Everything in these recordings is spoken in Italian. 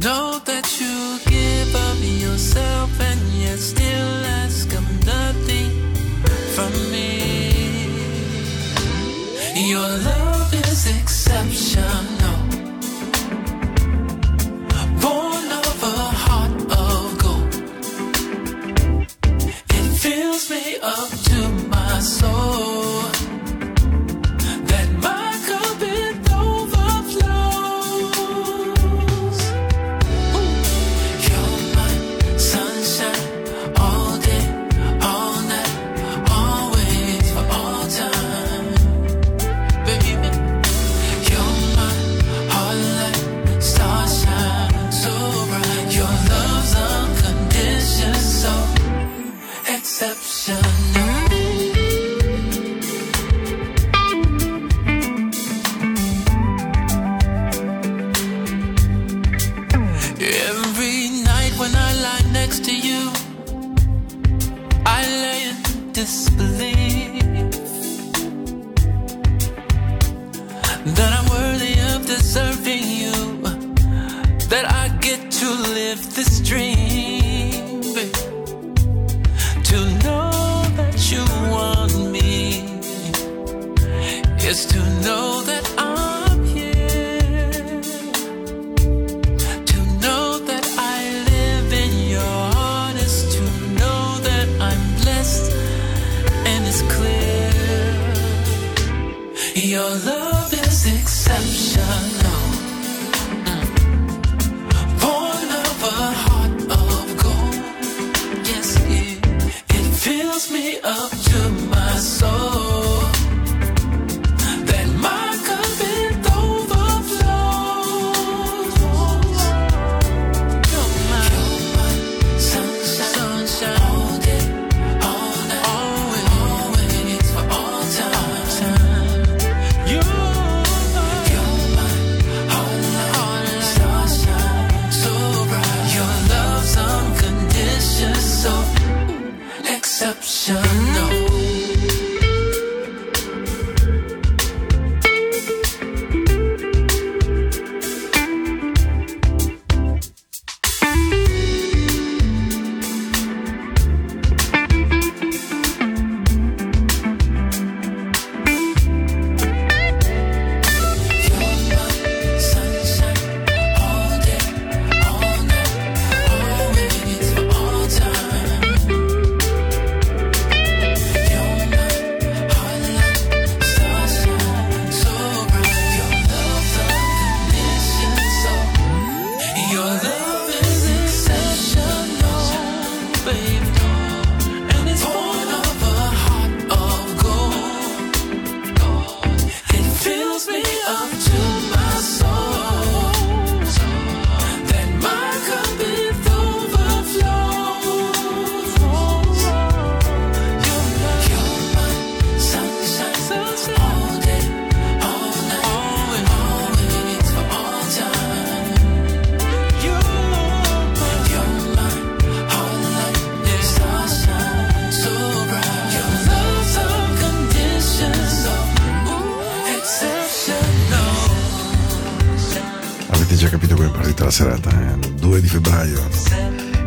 know that you give of yourself and yet still ask of nothing from me. Your love is exceptional. Born of a heart of gold. It fills me up serata, eh? 2 di febbraio.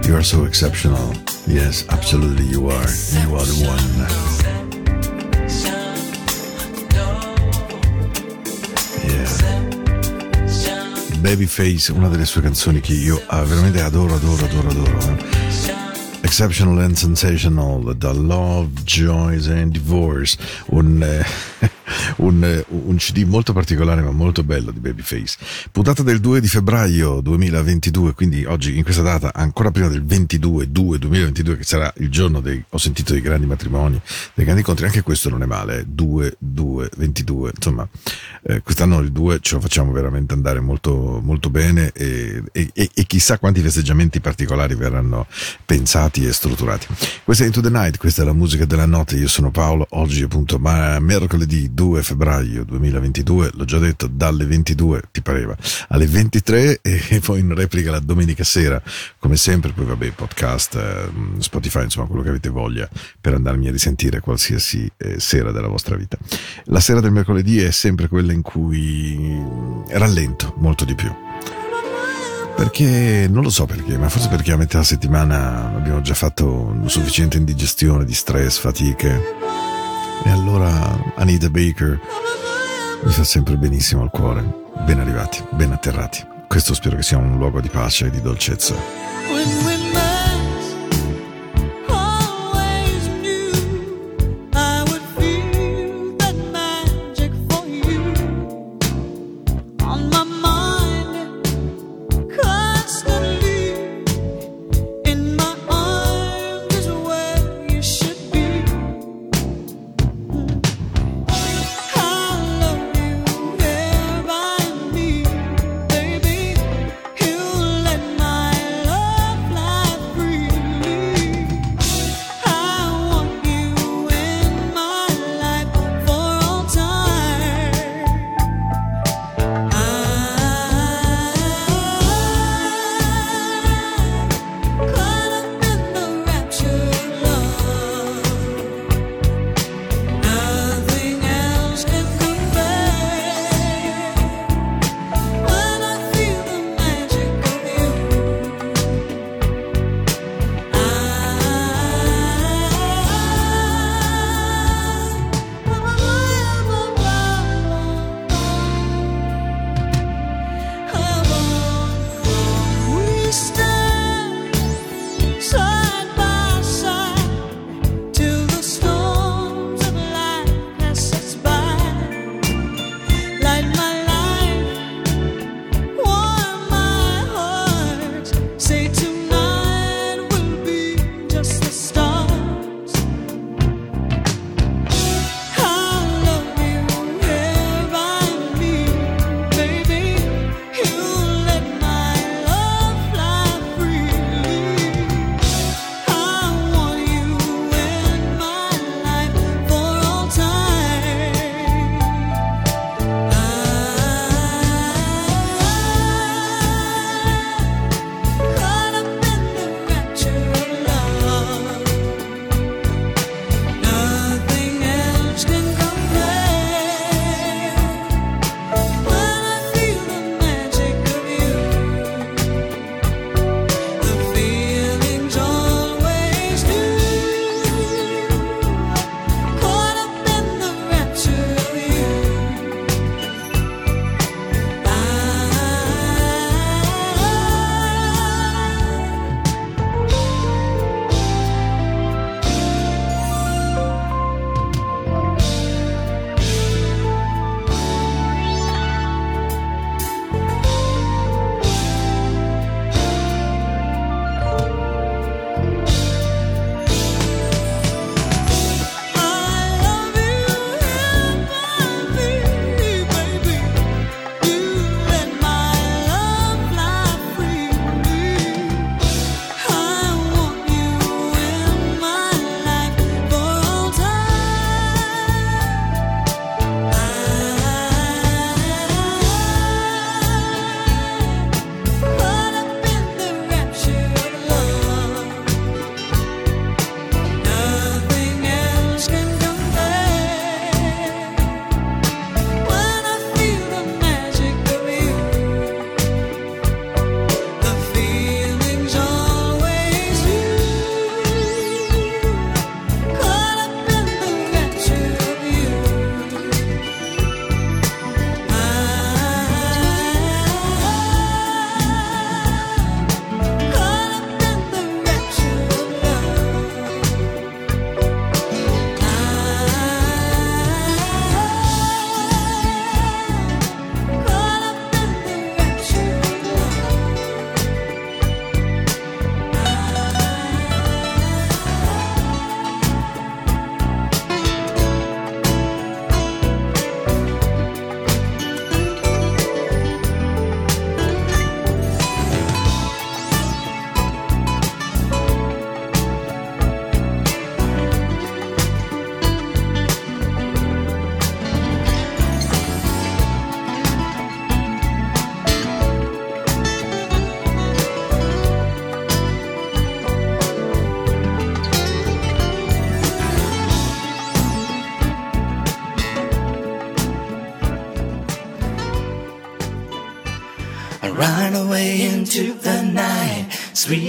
You are so exceptional. Yes, absolutely you are. You are the one. Babyface, una delle sue canzoni che io ah, veramente adoro, adoro, adoro, adoro. eh. Exceptional and Sensational, The Love, Joys and Divorce, un, eh, un, eh, un CD molto particolare ma molto bello di Babyface. Puntata del 2 di febbraio 2022, quindi oggi in questa data, ancora prima del 22 2 2022 che sarà il giorno dei, ho sentito dei grandi matrimoni, dei grandi incontri, anche questo non è male, eh, 2 2 22, insomma, eh, quest'anno il 2 ce lo facciamo veramente andare molto, molto bene e, e- e- chissà quanti festeggiamenti particolari verranno pensati e strutturati. Questa è Into the Night, questa è la musica della notte, io sono Paolo, oggi appunto ma mercoledì 2 febbraio 2022, l'ho già detto, dalle 22, ti pareva, alle 23 e poi in replica la domenica sera, come sempre, poi vabbè, podcast, eh, Spotify, insomma, quello che avete voglia per andarmi a risentire qualsiasi eh, sera della vostra vita. La sera del mercoledì è sempre quella in cui rallento molto di più. Perché non lo so perché, ma forse perché a metà settimana abbiamo già fatto sufficiente indigestione di stress, fatiche. E allora Anita Baker mi fa sempre benissimo al cuore. Ben arrivati, ben atterrati. Questo spero che sia un luogo di pace e di dolcezza.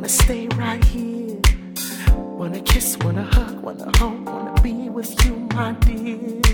wanna stay right here. Wanna kiss, wanna hug, wanna hold, wanna be with you, my dear.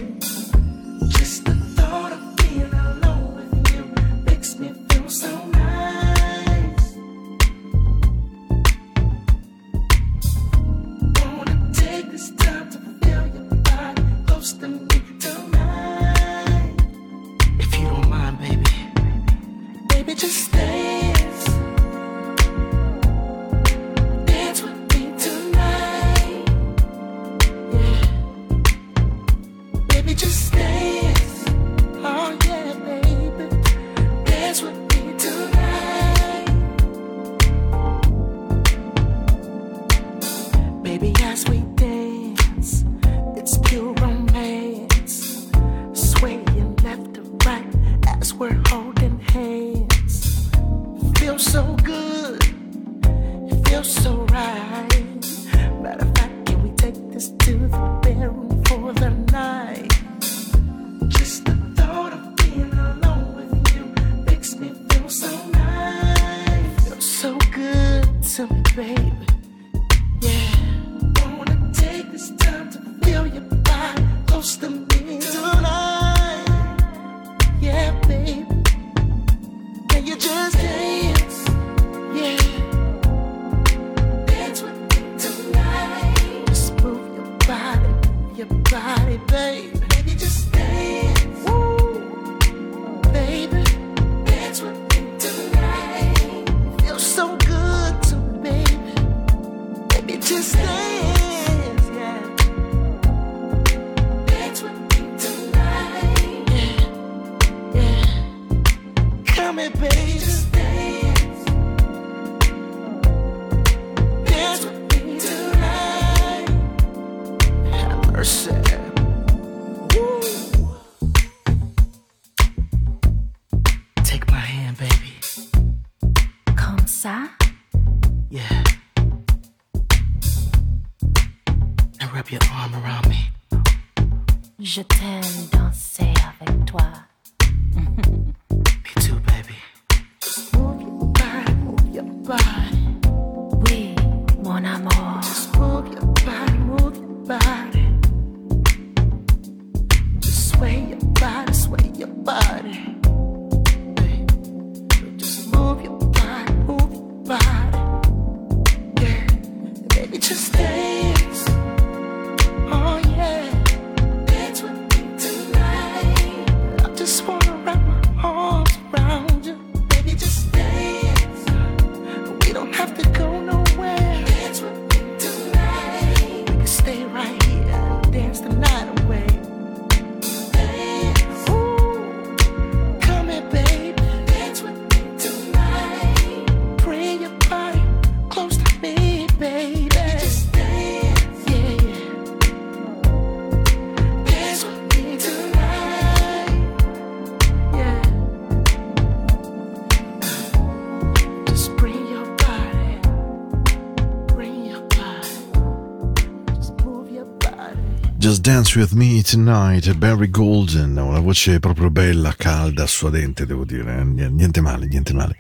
Dance With Me Tonight, Barry Golden, una voce proprio bella, calda, suadente, devo dire, niente male, niente male.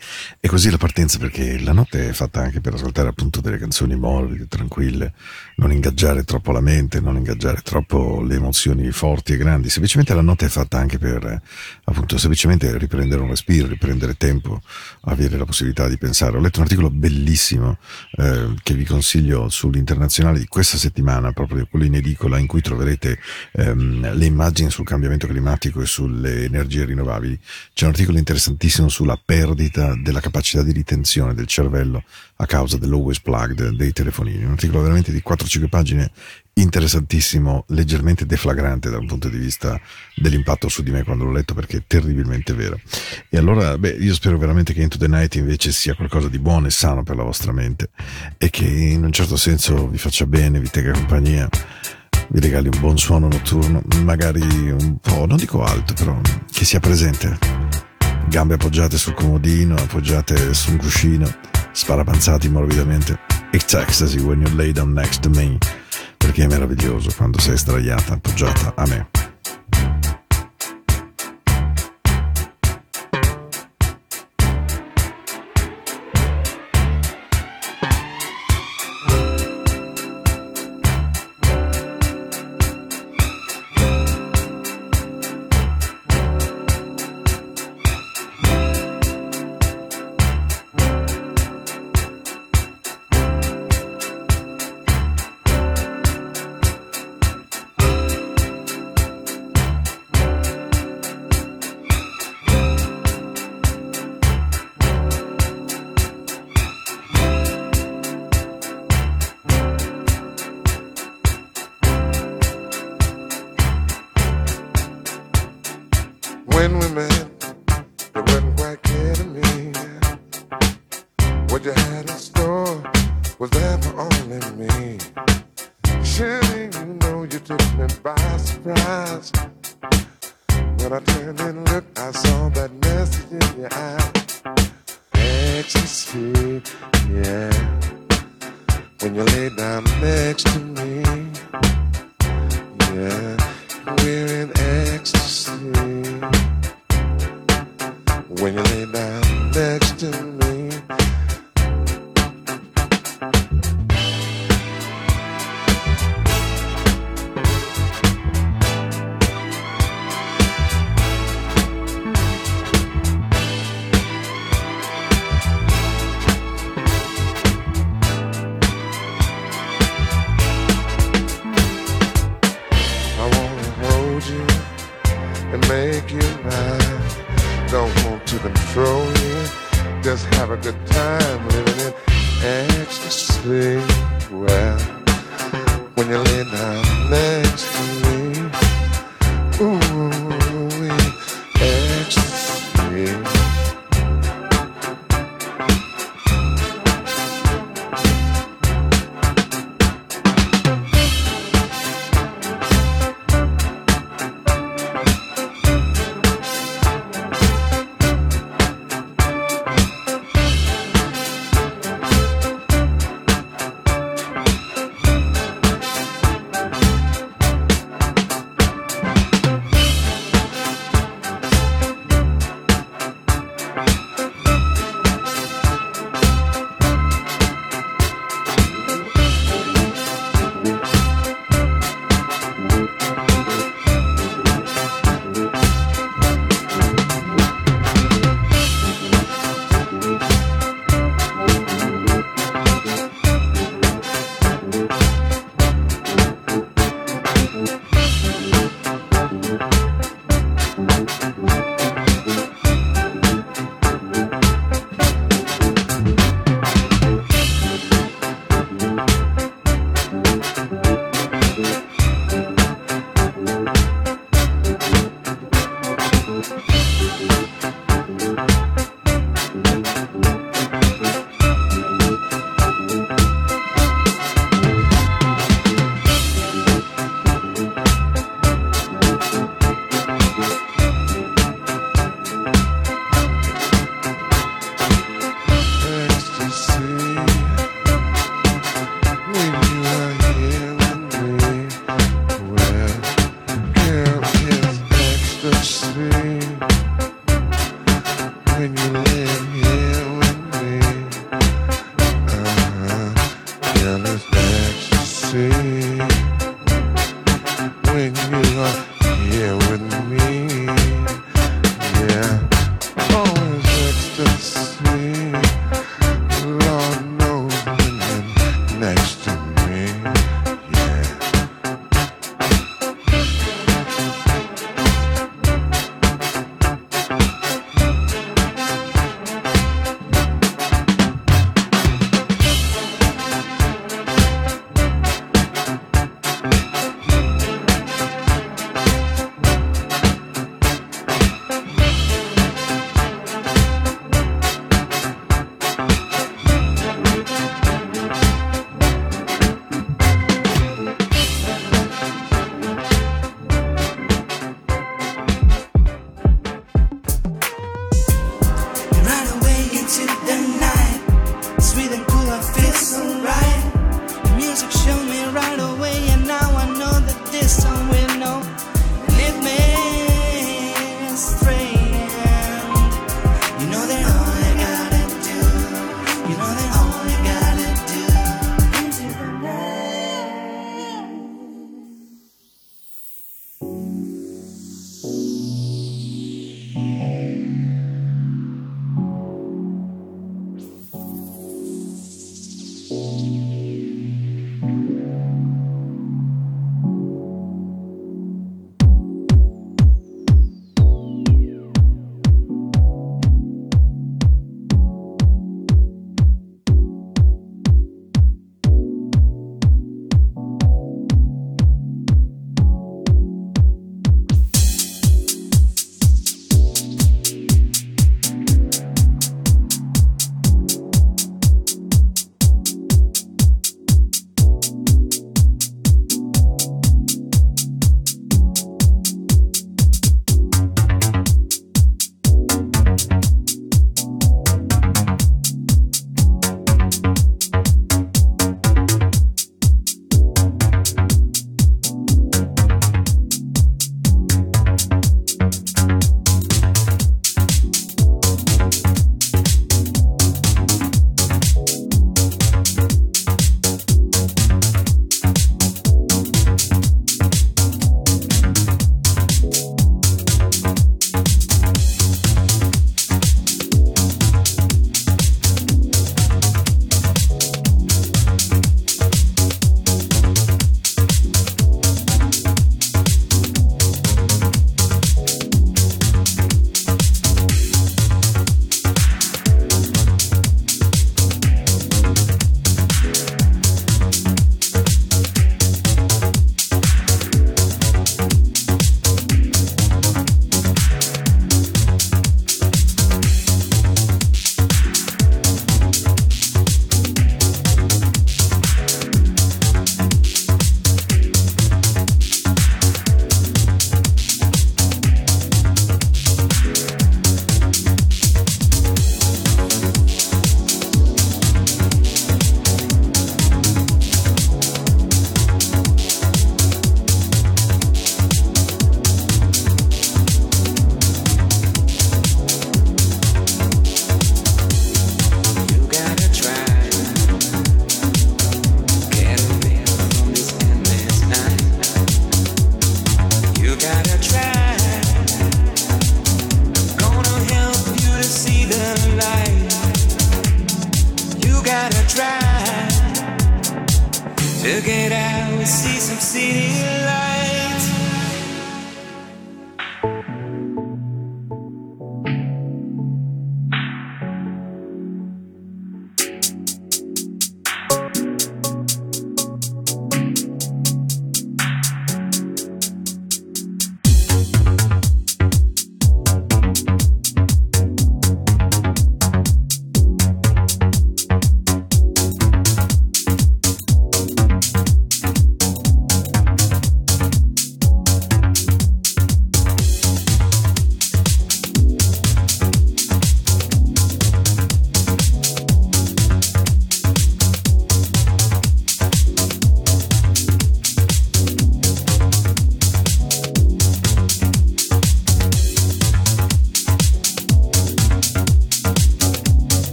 E così la partenza perché la notte è fatta anche per ascoltare appunto delle canzoni morbide, tranquille, non ingaggiare troppo la mente, non ingaggiare troppo le emozioni forti e grandi, semplicemente la notte è fatta anche per appunto semplicemente riprendere un respiro, riprendere tempo, avere la possibilità di pensare. Ho letto un articolo bellissimo eh, che vi consiglio sull'internazionale di questa settimana, proprio quello in edicola, in cui troverete ehm, le immagini sul cambiamento climatico e sulle energie rinnovabili. C'è un articolo interessantissimo sulla perdita della capacità di ritenzione del cervello a causa dell'always plugged dei telefonini. Un articolo veramente di 4-5 pagine interessantissimo, leggermente deflagrante da un punto di vista dell'impatto su di me quando l'ho letto perché è terribilmente vero. E allora, beh, io spero veramente che Into the Night invece sia qualcosa di buono e sano per la vostra mente e che in un certo senso vi faccia bene, vi tenga compagnia, vi regali un buon suono notturno, magari un po', non dico alto, però che sia presente. Gambe appoggiate sul comodino, appoggiate su un cuscino, sparapanzati morbidamente. It's ecstasy when you lay down next to me perché è meraviglioso quando sei sdraiata, appoggiata a me. When we met, it wasn't quite clear to me. What you had in store was there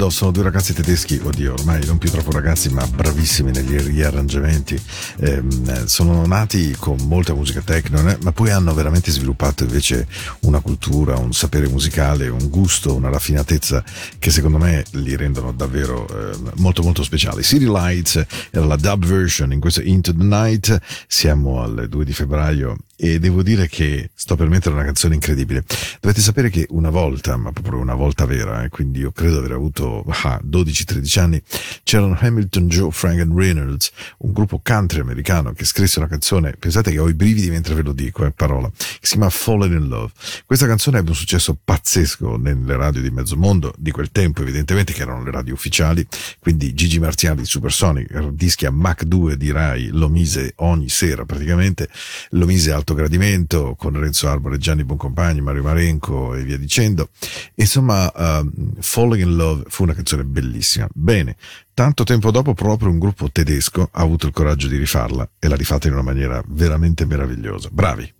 Düsseldorf, sono due ragazzi tedeschi, oddio, ormai non più troppo ragazzi, ma bravissimi negli riarrangiamenti. Ehm, sono nati con molta musica techno, eh, ma poi hanno veramente sviluppato invece una cultura, un sapere musicale, un gusto, una raffinatezza che secondo me li rendono davvero eh, molto molto speciali. City Lights era la dub version in questo Into the Night, siamo al 2 di febbraio e devo dire che sto per mettere una canzone incredibile. Dovete sapere che una volta, ma proprio una volta vera, eh, quindi io credo di aver avuto ah, 12-13 anni, c'erano Hamilton, Joe, Frank and Reynolds, un gruppo country americano che scrisse una canzone, pensate che ho i brividi mentre ve lo dico, eh, parola, che si chiama Fallen in Love. Questa canzone ebbe un successo pazzesco nelle radio di mezzo mondo di quel tempo, evidentemente che erano le radio ufficiali, quindi Gigi Marziali, Supersonic, dischi a Mac 2 di Rai, lo mise ogni sera praticamente, lo mise alto gradimento con Renzo Arbore, Gianni Boncompagni, Mario Marenco e via dicendo. Insomma, um, Falling in Love fu una canzone bellissima. Bene, tanto tempo dopo proprio un gruppo tedesco ha avuto il coraggio di rifarla e l'ha rifatta in una maniera veramente meravigliosa. Bravi.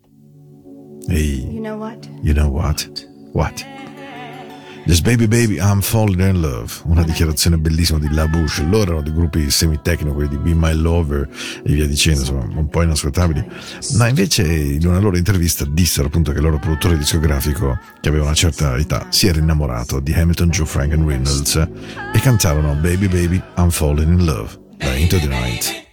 Ehi, You know what? you know what? What? This baby baby I'm falling in love. Una dichiarazione bellissima di La Bouche. Loro erano dei gruppi semi-techno quelli di Be My Lover e via dicendo insomma un po' inascoltabili. Ma invece in una loro intervista dissero appunto che il loro produttore discografico che aveva una certa età si era innamorato di Hamilton, Joe, Frank and Reynolds e cantarono Baby Baby I'm Falling in Love da Into the Night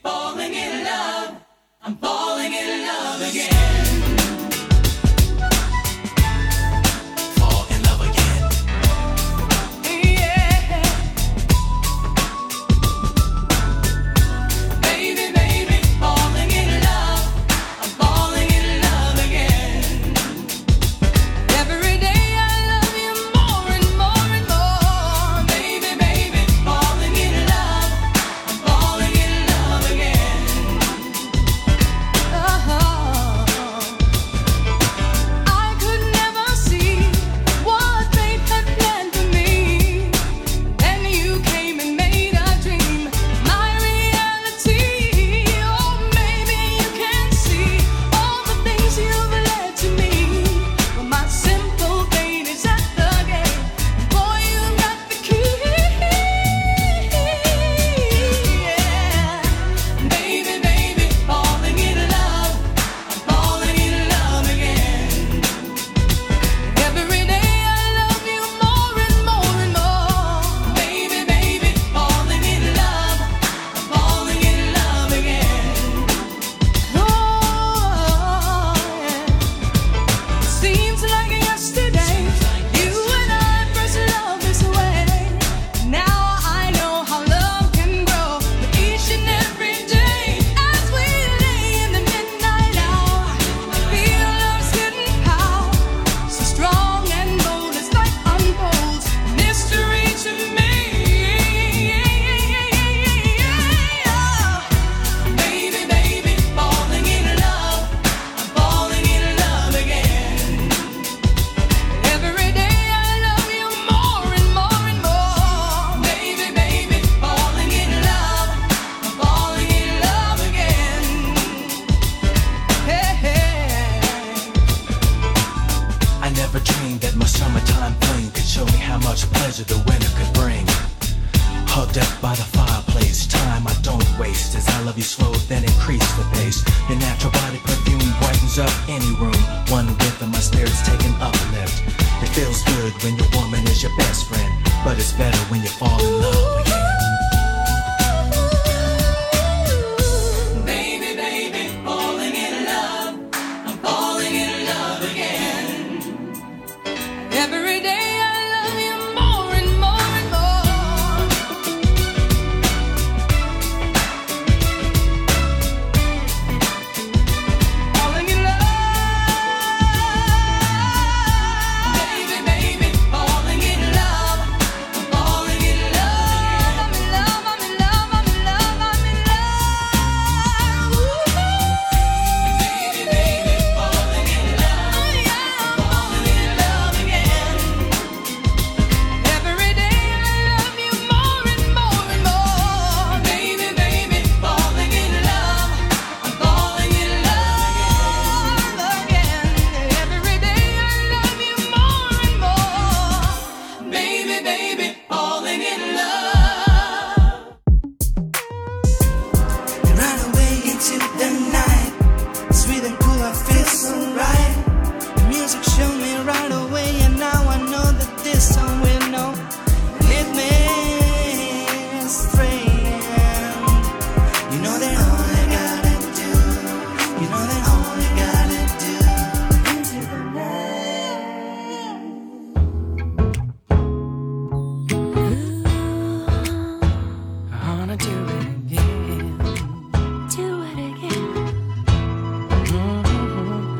Hugged up by the fireplace, time I don't waste as I love you slow, then increase the pace. Your natural body perfume brightens up any room. One whiff and my spirit's taking uplift. It feels good when your woman is your best friend, but it's better when you fall in love again.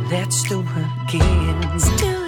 Let's do it again. Let's do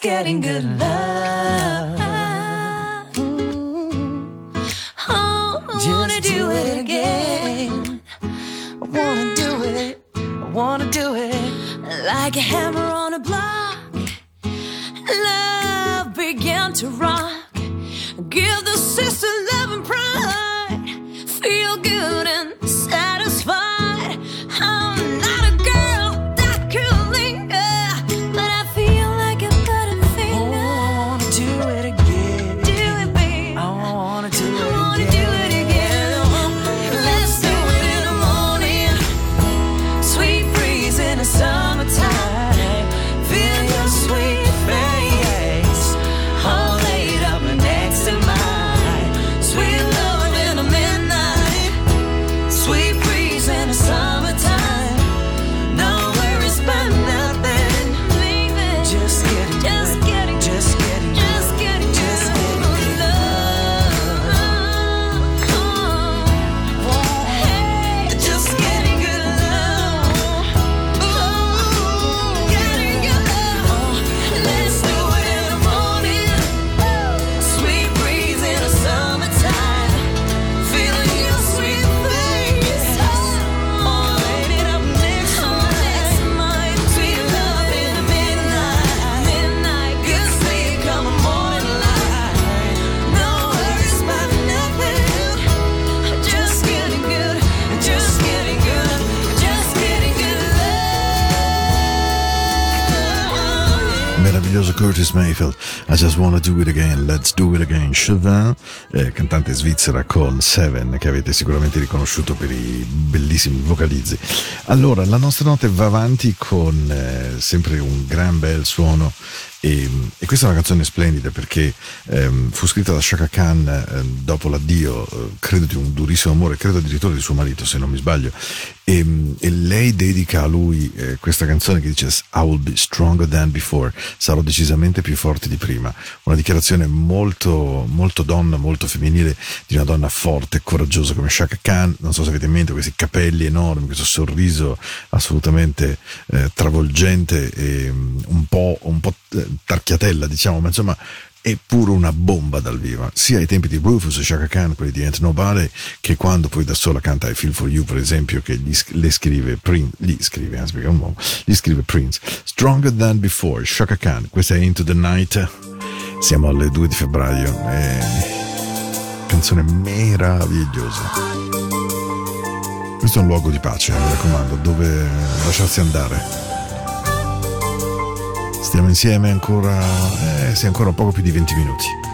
Just getting good love. Oh, I wanna do do it it again. I wanna do it. I wanna do it. like a hammer on a block. Love began to rock. Give the sister love and pride. Feel good Meraviglioso Curtis Mayfield, I just wanna do it again, let's do it again. Chauvin, eh, cantante svizzera con Seven, che avete sicuramente riconosciuto per i bellissimi vocalizzi. Allora, la nostra notte va avanti con eh, sempre un gran bel suono. E, e questa è una canzone splendida perché ehm, fu scritta da Shaka Khan eh, dopo l'addio, eh, credo di un durissimo amore, credo addirittura di suo marito se non mi sbaglio, e, e lei dedica a lui eh, questa canzone che dice I will be stronger than before, sarò decisamente più forte di prima. Una dichiarazione molto, molto donna, molto femminile di una donna forte e coraggiosa come Shaka Khan. Non so se avete in mente questi capelli enormi, questo sorriso assolutamente eh, travolgente e mm, un po', un po' eh, tarchiatella, diciamo, ma insomma è pure una bomba dal vivo, sia ai tempi di Rufus e Shaka Khan, quelli di Ain't Nobody, che quando poi da sola canta I Feel For You, per esempio, che gli, le scrive Prince, gli scrive, anzi, perché è un uomo, gli scrive Prince. Stronger Than Before, Shaka Khan, questa è Into the Night, siamo alle 2 di febbraio, è canzone meravigliosa. Questo è un luogo di pace, mi raccomando, dove lasciarsi andare. Stiamo insieme ancora, eh, sì, ancora poco più di 20 minuti.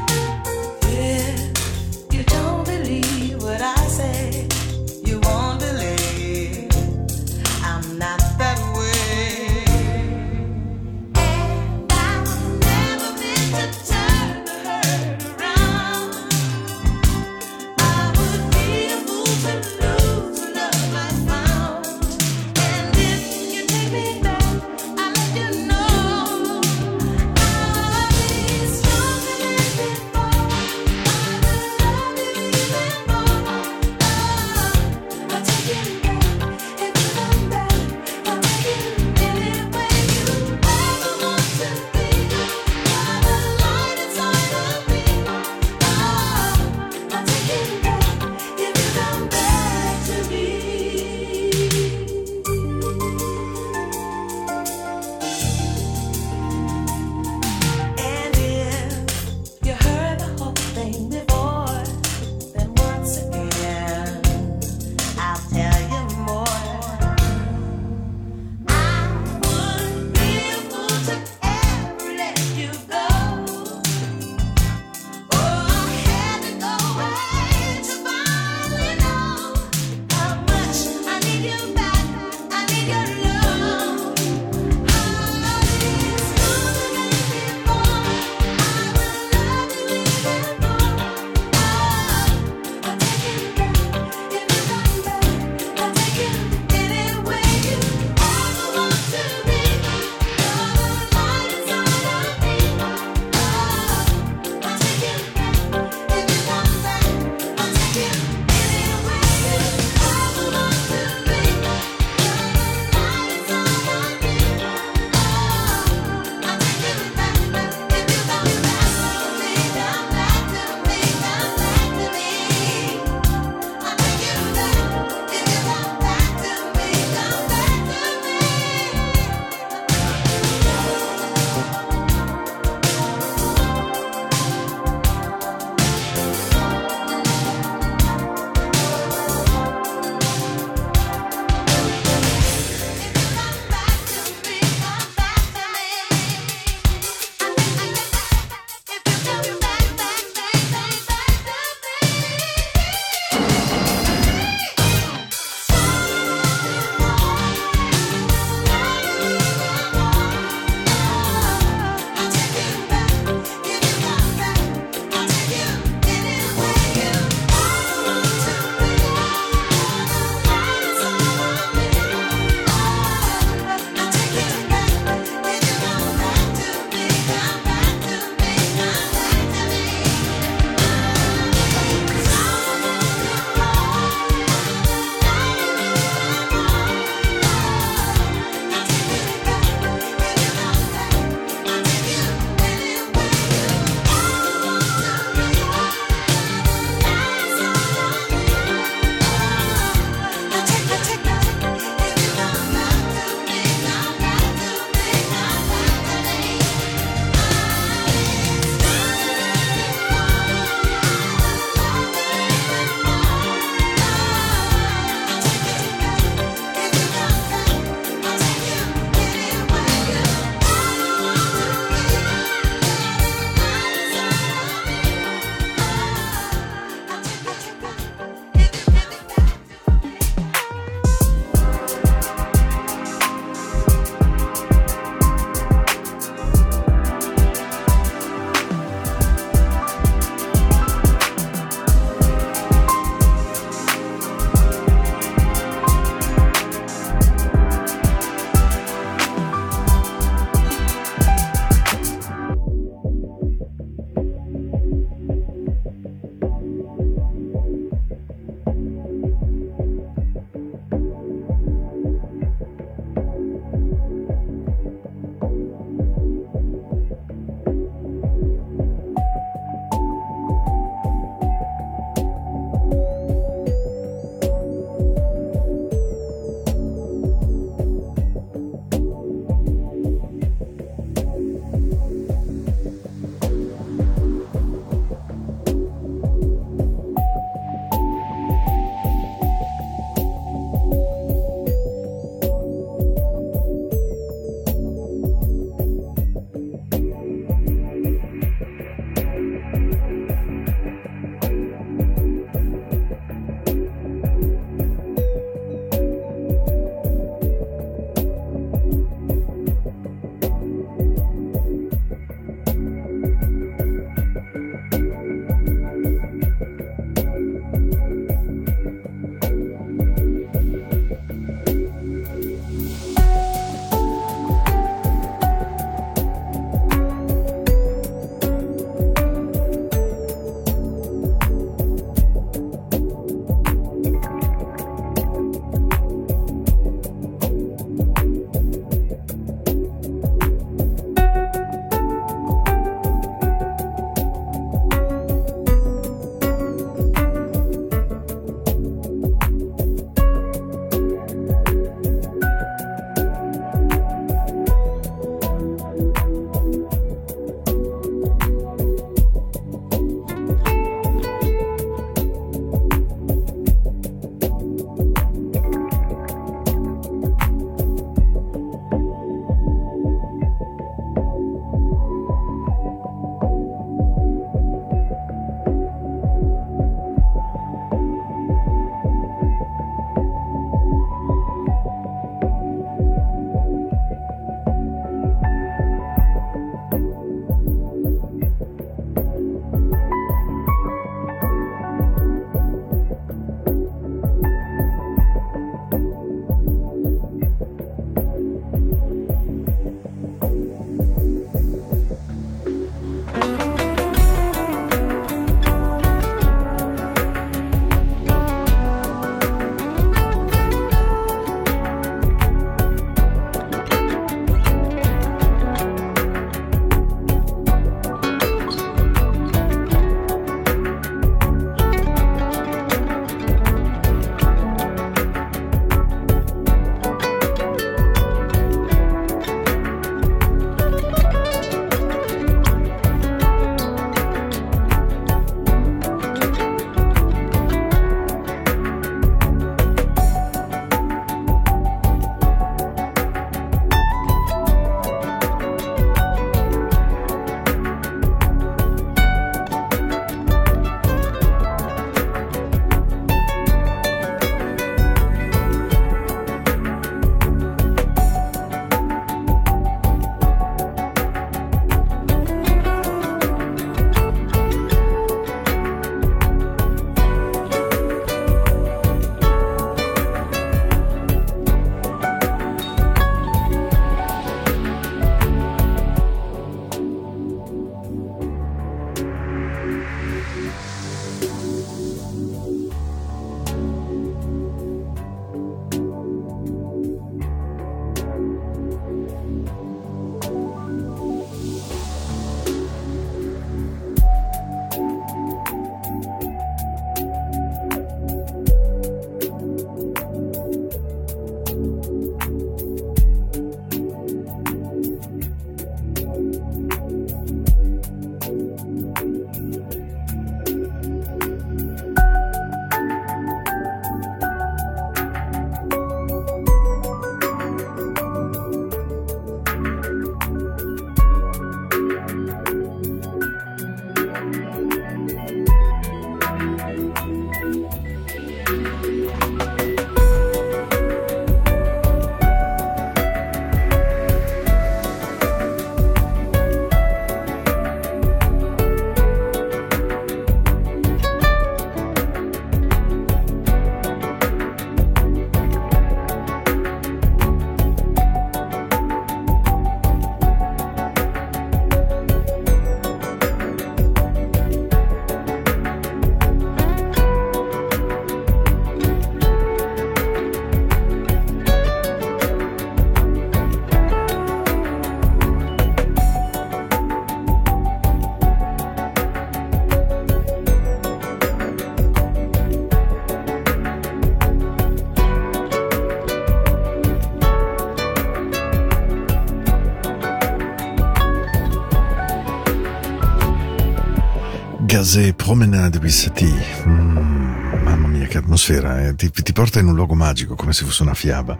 Casé Promenade Bissati. Mm, mamma mia, che atmosfera! eh. Ti, ti porta in un luogo magico, come se fosse una fiaba.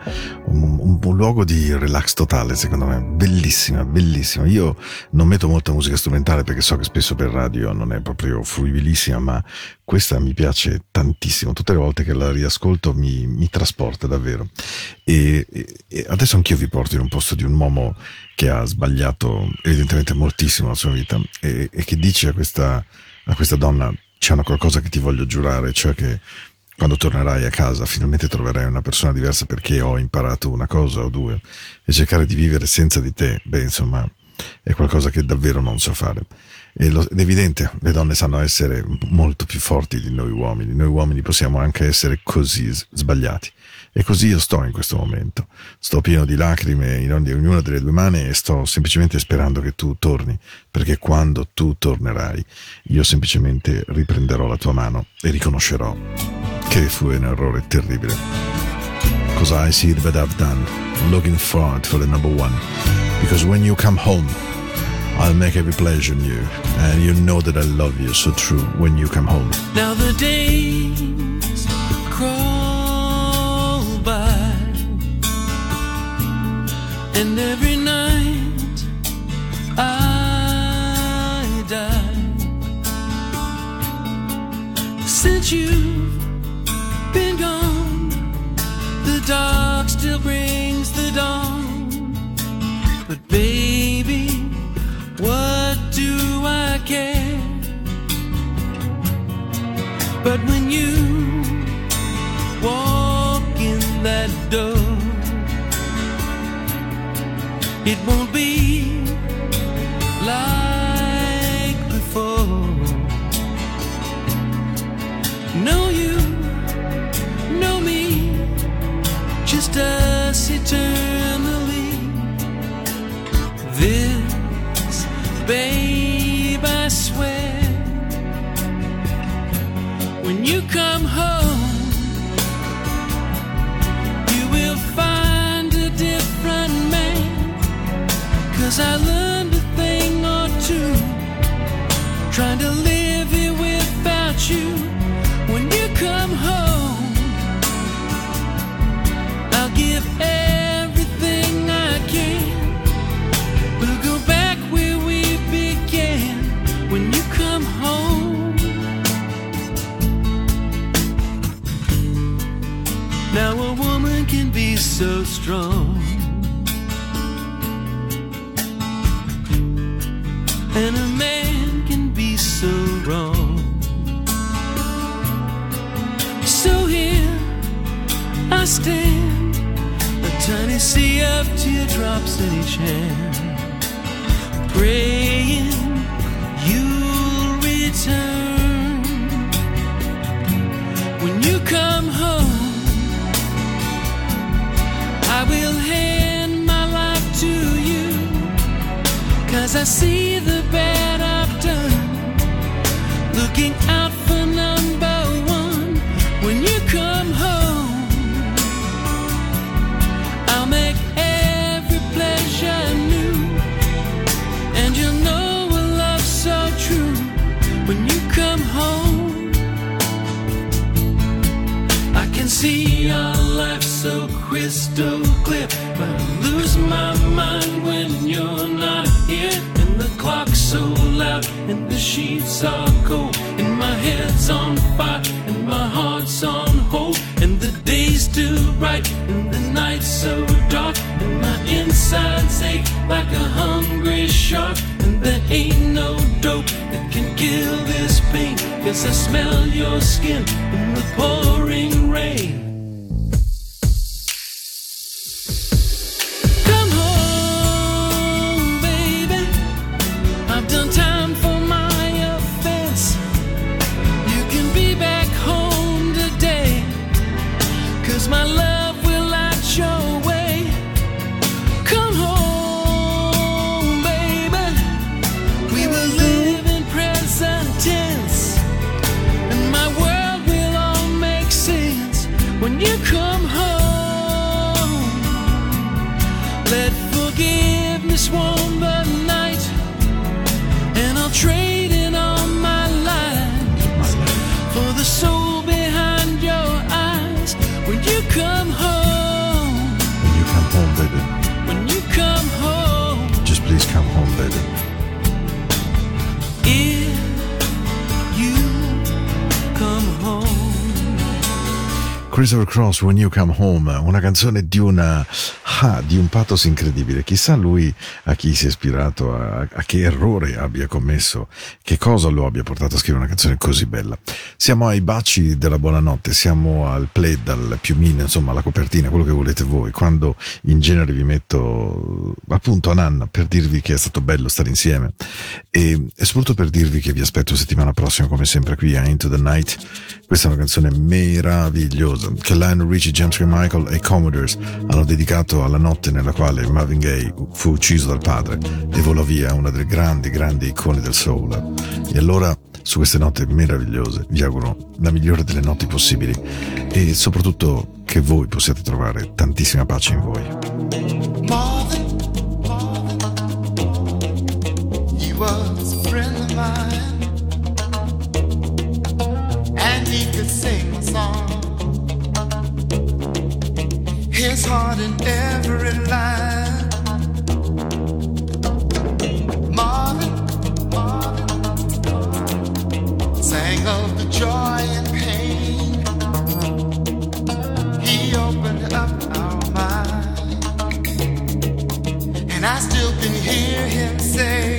Un, un- un luogo di relax totale, secondo me. Bellissima, bellissima. Io non metto molta musica strumentale perché so che spesso per radio non è proprio fruibilissima, ma questa mi piace tantissimo. Tutte le volte che la riascolto mi, mi trasporta davvero. E- e adesso anch'io vi porto in un posto di un uomo che ha sbagliato evidentemente moltissimo la sua vita e, e che dice a questa, a questa donna c'è una qualcosa che ti voglio giurare, cioè che quando tornerai a casa finalmente troverai una persona diversa perché ho imparato una cosa o due e cercare di vivere senza di te, beh insomma è qualcosa che davvero non so fare. Ed è evidente, le donne sanno essere molto più forti di noi uomini, noi uomini possiamo anche essere così sbagliati. E così io sto in questo momento. Sto pieno di lacrime in ognuna delle due mani e sto semplicemente sperando che tu torni, perché quando tu tornerai, io semplicemente riprenderò la tua mano e riconoscerò che fu un errore terribile. Because I see what I've done, looking forward for the number one. Because when you come home, I'll make every pleasure in you, and you know that I love you so true when you come home. Now the days and every night I die. Since you've been gone, the dark still brings the dawn. But baby, what do I care? But when you walk in that door, it won't be loud, and the sheets are cold. And my head's on fire, and my heart's on hold. And the day's too bright, and the night's so dark. And my insides ache like a hungry shark. And there ain't no dope that can kill this pain. Cause I smell your skin in the pouring rain. Christopher Cross, When You Come Home, una canzone di, una, ah, di un pathos incredibile. Chissà lui a chi si è ispirato, a, a che errore abbia commesso, che cosa lo abbia portato a scrivere una canzone così bella. Siamo ai baci della buonanotte, siamo al plaid, al piumino, insomma alla copertina, quello che volete voi. Quando in genere vi metto appunto a Nanna per dirvi che è stato bello stare insieme e, e soprattutto per dirvi che vi aspetto settimana prossima come sempre qui a Into the Night. Questa è una canzone meravigliosa che Lionel Richie, James Michael e Commodores hanno dedicato alla notte nella quale Marvin Gaye fu ucciso dal padre e volò via una delle grandi, grandi icone del soul. E allora, su queste note meravigliose, vi auguro la migliore delle notti possibili e soprattutto che voi possiate trovare tantissima pace in voi. Marvin, he was a friend of mine, and he could sing a song. His heart in every line. I still can hear him say,